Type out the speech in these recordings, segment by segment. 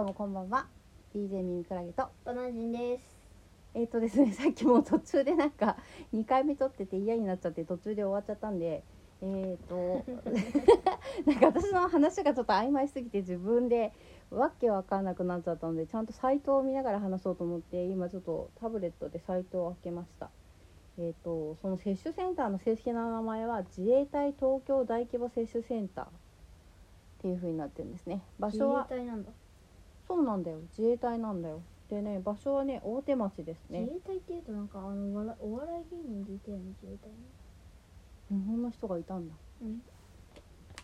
どうもこんばんは DJ ミミクラゲとバナジンです。えっ、とですね さっきもう途中でなんか2回目撮ってて嫌になっちゃって途中で終わっちゃったんでえっ、と なんか私の話がちょっと曖昧すぎて自分でわけわかんなくなっちゃったのでちゃんとサイトを見ながら話そうと思って今ちょっとタブレットでサイトを開けましたえっ、とその接種センターの正式な名前は自衛隊東京大規模接種センターっていう風になってるんですね場所は自衛隊なんだ。そうなんだよ。自衛隊なんだよ。でね場所はね大手町ですね。自衛隊っていうとなんかあのお笑お笑い芸人でいたよね自衛隊日本の人がいたんだ。うん。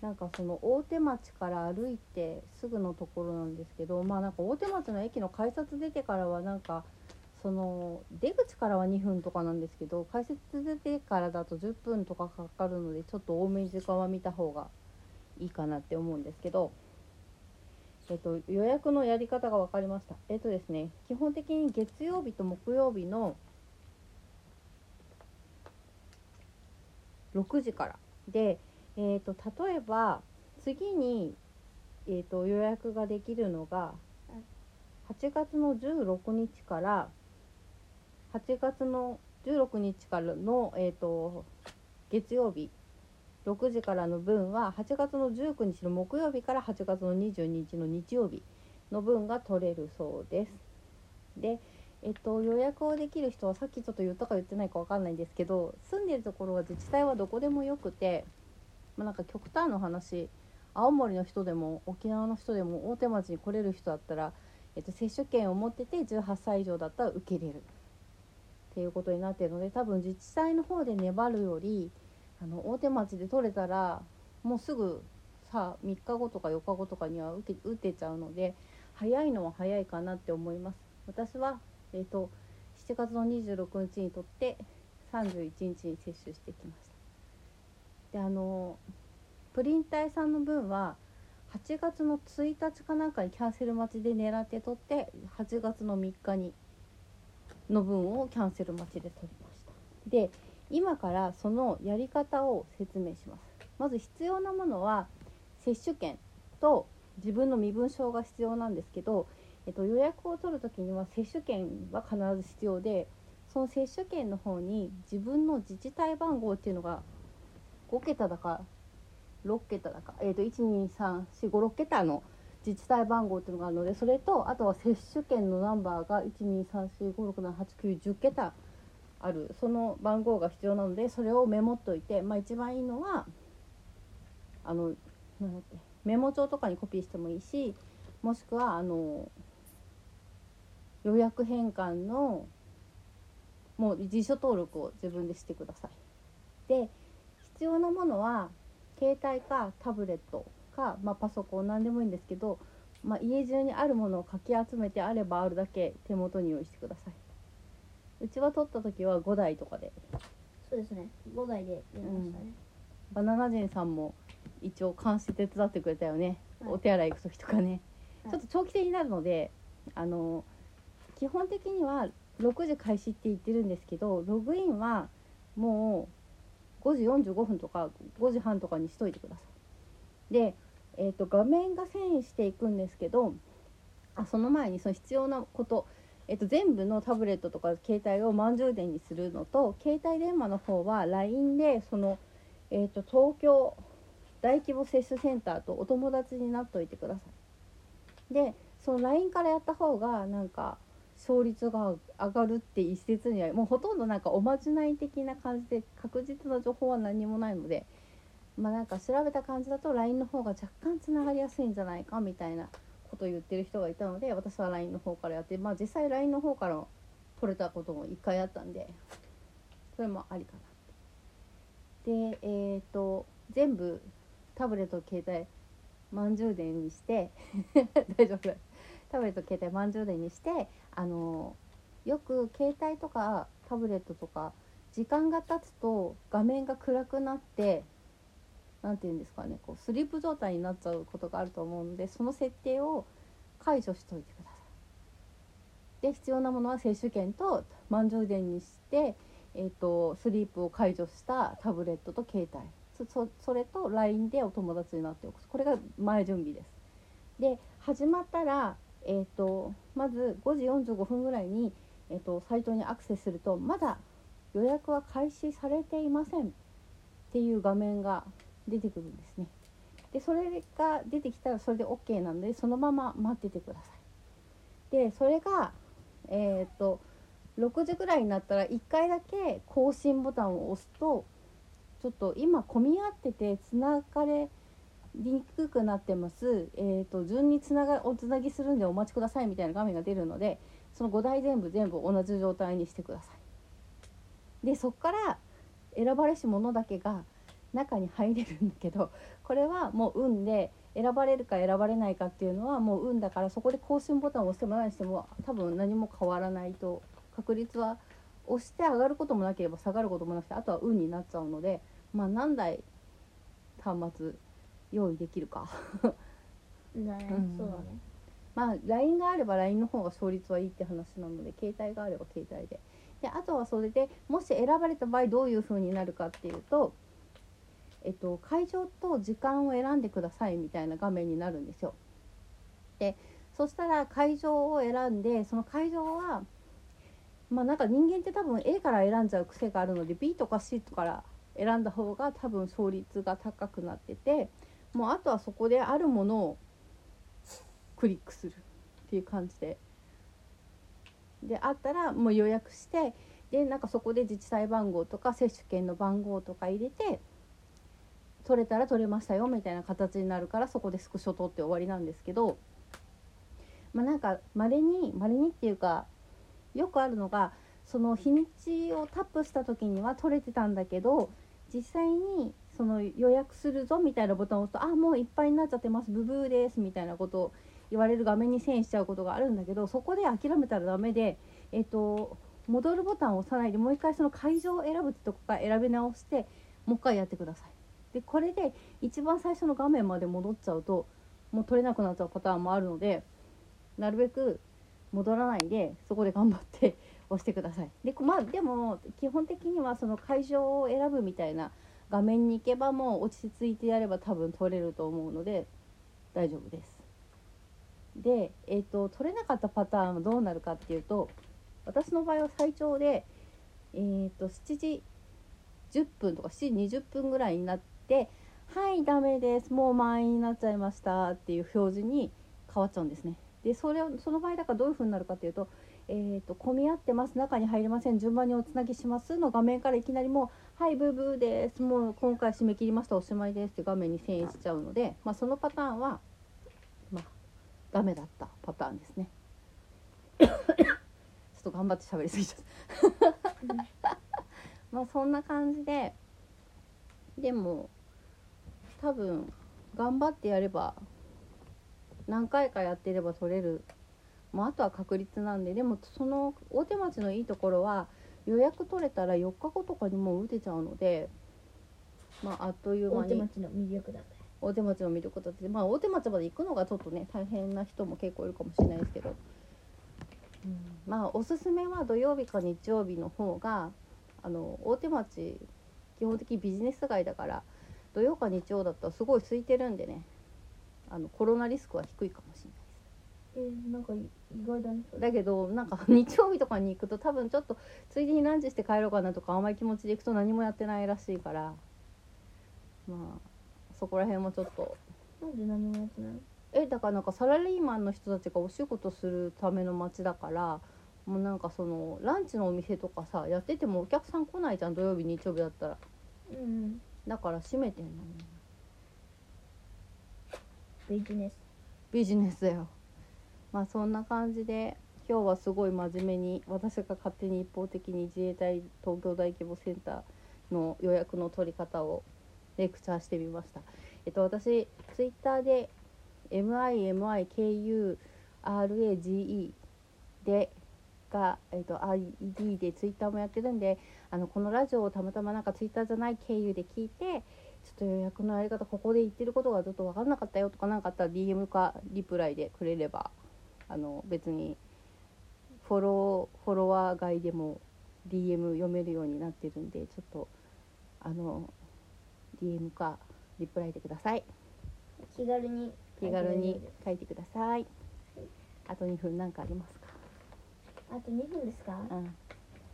なんかその大手町から歩いてすぐのところなんですけどまあなんか大手町の駅の改札出てからはなんかその出口からは2分とかなんですけど改札出てからだと10分とかかかるのでちょっと多めに時間は見た方がいいかなって思うんですけど、えっと、予約のやり方が分かりました。えっとですね基本的に月曜日と木曜日の6時からで、えー、と例えば次に、えー、と予約ができるのが8月の16日から8月の16日からの、えー、と月曜日6時からの分は8月の19日の木曜日から8月の22日の日曜日の分が取れるそうです。で、えっと、予約をできる人はさっきちょっと言ったか言ってないかわかんないんですけど住んでるところは自治体はどこでもよくて、まあ、なんか極端な話青森の人でも沖縄の人でも大手町に来れる人だったら、えっと、接種券を持ってて18歳以上だったら受けれるっていうことになってるので多分自治体の方で粘るよりあの大手町で取れたらもうすぐさ3日後とか4日後とかには受け打てちゃうので早いのは早いかなって思います。私は、えー、と7月の26日にとって31日に接種してきました。であのプリン体さんの分は8月の1日かなんかにキャンセル待ちで狙って取って8月の3日にの分をキャンセル待ちで取りました。で今からそのやり方を説明します。まず必要なものは接種券と自分の身分証が必要なんですけど、えっと、予約を取る時には接種券は必ず必要でその接種券の方に自分の自治体番号っていうのが5桁だか6桁だか、えっと123456桁の自治体番号っていうのがあるのでそれとあとは接種券のナンバーが12345678910桁あるその番号が必要なのでそれをメモっといて、まあ、一番いいのはあのなんだっけメモ帳とかにコピーしてもいいしもしくはあの予約返還のもう辞書登録を自分でしてください。で必要なものは携帯かタブレットか、まあ、パソコン何でもいいんですけど、まあ、家中にあるものをかき集めてあればあるだけ手元に用意してください。うちは取った時は5台とかで。そうですね。5台でやりましたね。バナナ人さんも一応監視手伝ってくれたよね、はい。お手洗い行く時とかね、はい。ちょっと長期戦になるのであの基本的には6時開始って言ってるんですけどログインはもう5時45分とか5時半とかにしといてください。で、えー、と画面が遷移していくんですけどあその前にその必要なことえっと、全部のタブレットとか携帯を満充電にするのと携帯電話の方は LINE でその、えっと、東京大規模接種センターとお友達になっといてください。でその LINE からやった方がなんか勝率が上がるって一説にはもうほとんどなんかおまじない的な感じで確実な情報は何もないのでまあなんか調べた感じだと LINE の方が若干つながりやすいんじゃないかみたいなことを言ってる人がいたので私は LINE の方からやってまあ実際 LINE の方から取れたことも1回あったんでそれもありかなでえっ、と全部タブレット携帯満充電にして 大丈夫タブレット携帯満充電にしてあのよく携帯とかタブレットとか時間が経つと画面が暗くなってなんて言うんですかねこうスリープ状態になっちゃうことがあると思うのでその設定を解除しといてください。で必要なものは接種券と満充電にして、えー、とスリープを解除したタブレットと携帯そそれと LINE でお友達になっておくこれが前準備です。で始まったらえー、とまず5時45分ぐらいに、えー、とサイトにアクセスするとまだ予約は開始されていませんっていう画面が出てくるんですね。でそれが出てきたらそれで OK なのでそのまま待っててください。でそれがえっ、と6時ぐらいになったら1回だけ更新ボタンを押すとちょっと今混み合っててつながれにくくなってます、えー、と順につながおつなぎするんでお待ちくださいみたいな画面が出るのでその5台全部全部同じ状態にしてください。でそこから選ばれし者だけが中に入れるんだけどこれはもう運で選ばれるか選ばれないかっていうのはもう運だからそこで更新ボタンを押しても何しても多分何も変わらないと確率は押して上がることもなければ下がることもなくてあとは運になっちゃうのでまあ何台端末用意できるか。だね、うん。そうだね。まあ LINE があれば LINE の方が勝率はいいって話なので携帯があれば携帯で。であとはそれでもし選ばれた場合どういう風になるかっていうとえっと会場と時間を選んでくださいみたいな画面になるんですよ。でそしたら会場を選んでその会場はまあなんか人間って多分 A から選んじゃう癖があるので B とか C とから選んだ方が多分勝率が高くなっててもうあとはそこであるものをクリックするっていう感じで。であったらもう予約してでなんかそこで自治体番号とか接種券の番号とか入れて取れたら取れましたよみたいな形になるからそこでスクショ撮って終わりなんですけどまあなんかまれにまれにっていうかよくあるのがその日にちをタップした時には取れてたんだけど実際にその予約するぞみたいなボタンを押すと「あもういっぱいになっちゃってますブブーです」みたいなことを言われる画面に遷移しちゃうことがあるんだけどそこで諦めたらダメでえっ、と戻るボタンを押さないでもう一回その会場を選ぶってとこから選び直してもう一回やってください。でこれで一番最初の画面まで戻っちゃうともう取れなくなっちゃうパターンもあるのでなるべく戻らないでそこで頑張って 押してください。でまあでも基本的にはその会場を選ぶみたいな画面に行けばもう落ち着いてやれば多分取れると思うので大丈夫です。で、えー、と取れなかったパターンはどうなるかっていうと私の場合は最長で、えー、と7時10分とか7時20分ぐらいになって「はいダメですもう満員になっちゃいました」っていう表示に変わっちゃうんですね。でそれをその場合だからどういう風になるかっていうと「えー、と混み合ってます中に入れません順番におつなぎします」の画面からいきなりもう「はいブーブーですもう今回締め切りましたおしまいです」って画面に遷移しちゃうので、まあ、そのパターンはまあダメだったパターンですね。ちょっと頑張って喋りすぎちゃった。まあそんな感じででも多分頑張ってやれば何回かやってれば取れる、まあ、あとは確率なんで。でもその大手町のいいところは予約取れたら4日後とかにもう打てちゃうので、まあ、あっという大間に。手町の魅力だね大手町の魅力だって、まあ、大手町まで行くのがちょっとね大変な人も結構いるかもしれないですけど、うん、まあおすすめは土曜日か日曜日の方があの大手町基本的にビジネス街だから土曜か日曜だったらすごい空いてるんでね。あのコロナリスクは低いかもしれないです。えー、なんか意外だねだけどなんか 日曜日とかに行くと多分ちょっとついでにランチして帰ろうかなとか甘い気持ちで行くと何もやってないらしいから。まあそこら辺もちょっと。なんで何もやってないの？えだからなんかサラリーマンの人たちがお仕事するための街だからもうなんかそのランチのお店とかさやっててもお客さん来ないじゃん土曜日日曜日だったら。うんだから閉めてんのね。ビジネス。ビジネスだよ。まあそんな感じで今日はすごい真面目に私が勝手に一方的に自衛隊東京大規模センターの予約の取り方をレクチャーしてみました。えっと私ツイッターで MIMIKURAGE でが、えっと、ID でツイッターもやってるんであのこのラジオをたまたまなんかツイッターじゃない経由で聞いてちょっと予約のやり方ここで言ってることがちょっと分かんなかったよとかなんかあったら DM かリプライでくれればあの別にフォローフォロワー外でも DM 読めるようになってるんでちょっとあの DM かリプライでください。気軽に気軽に書いてください。あと2分なんかありますか？あと2分ですか？うん。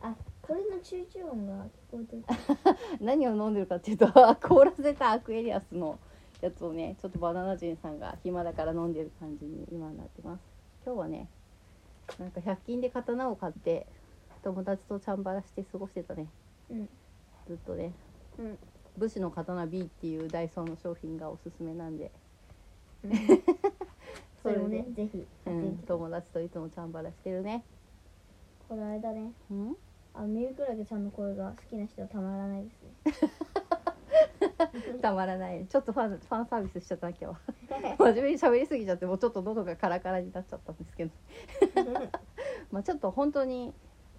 あこれの集中音が聞こえてる。何を飲んでるかっていうと凍らせたアクエリアスのやつをねちょっとバナナ人さんが暇だから飲んでる感じに今なってます。今日はねなんか100均で刀を買って友達とチャンバラして過ごしてたね。うん。ずっとね。うん。武士の刀 B っていうダイソーの商品がおすすめなんで。それもねそぜひうん友達といつもチャンバラしてるね。これあれだねうん？あミルクラゲちゃんの声が好きな人はたまらないですね。たまらない。ちょっとファンファンサービスしちゃったな今日。は 真面目に喋りすぎちゃってもうちょっと喉がカラカラになっちゃったんですけど。まあちょっと本当に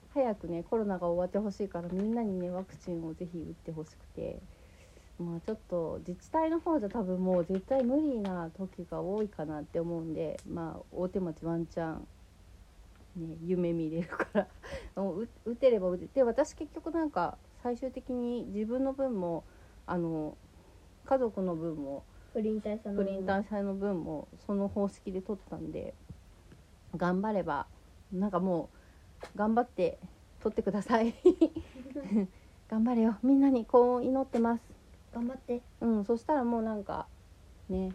早くねコロナが終わってほしいからみんなにねワクチンをぜひ打ってほしくて。まあちょっと自治体の方じゃ多分もう絶対無理な時が多いかなって思うんで。まあ大手町ワンチャンね夢見れるから。打てれば打てで私結局なんか最終的に自分の分もあの家族の分もプリン体さんのの分もその方式で取ったんで頑張ればなんかもう頑張って取ってください。頑張れよ。みんなに幸運祈ってます。頑張って。うんそしたらもうなんかね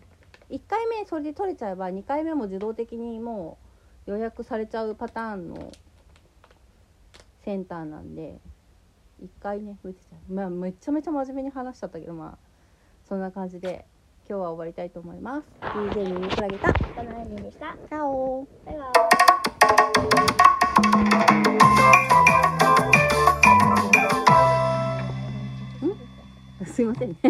1回目それで取れちゃえば2回目も自動的にもう予約されちゃうパターンのセンターなんで1回ねまあめちゃめちゃ真面目に話しちゃったけどまあそんな感じで今日は終わりたいと思います。DJ ミニクラゲたチバナナ人でした。ャオ。バイバイ。すいませんね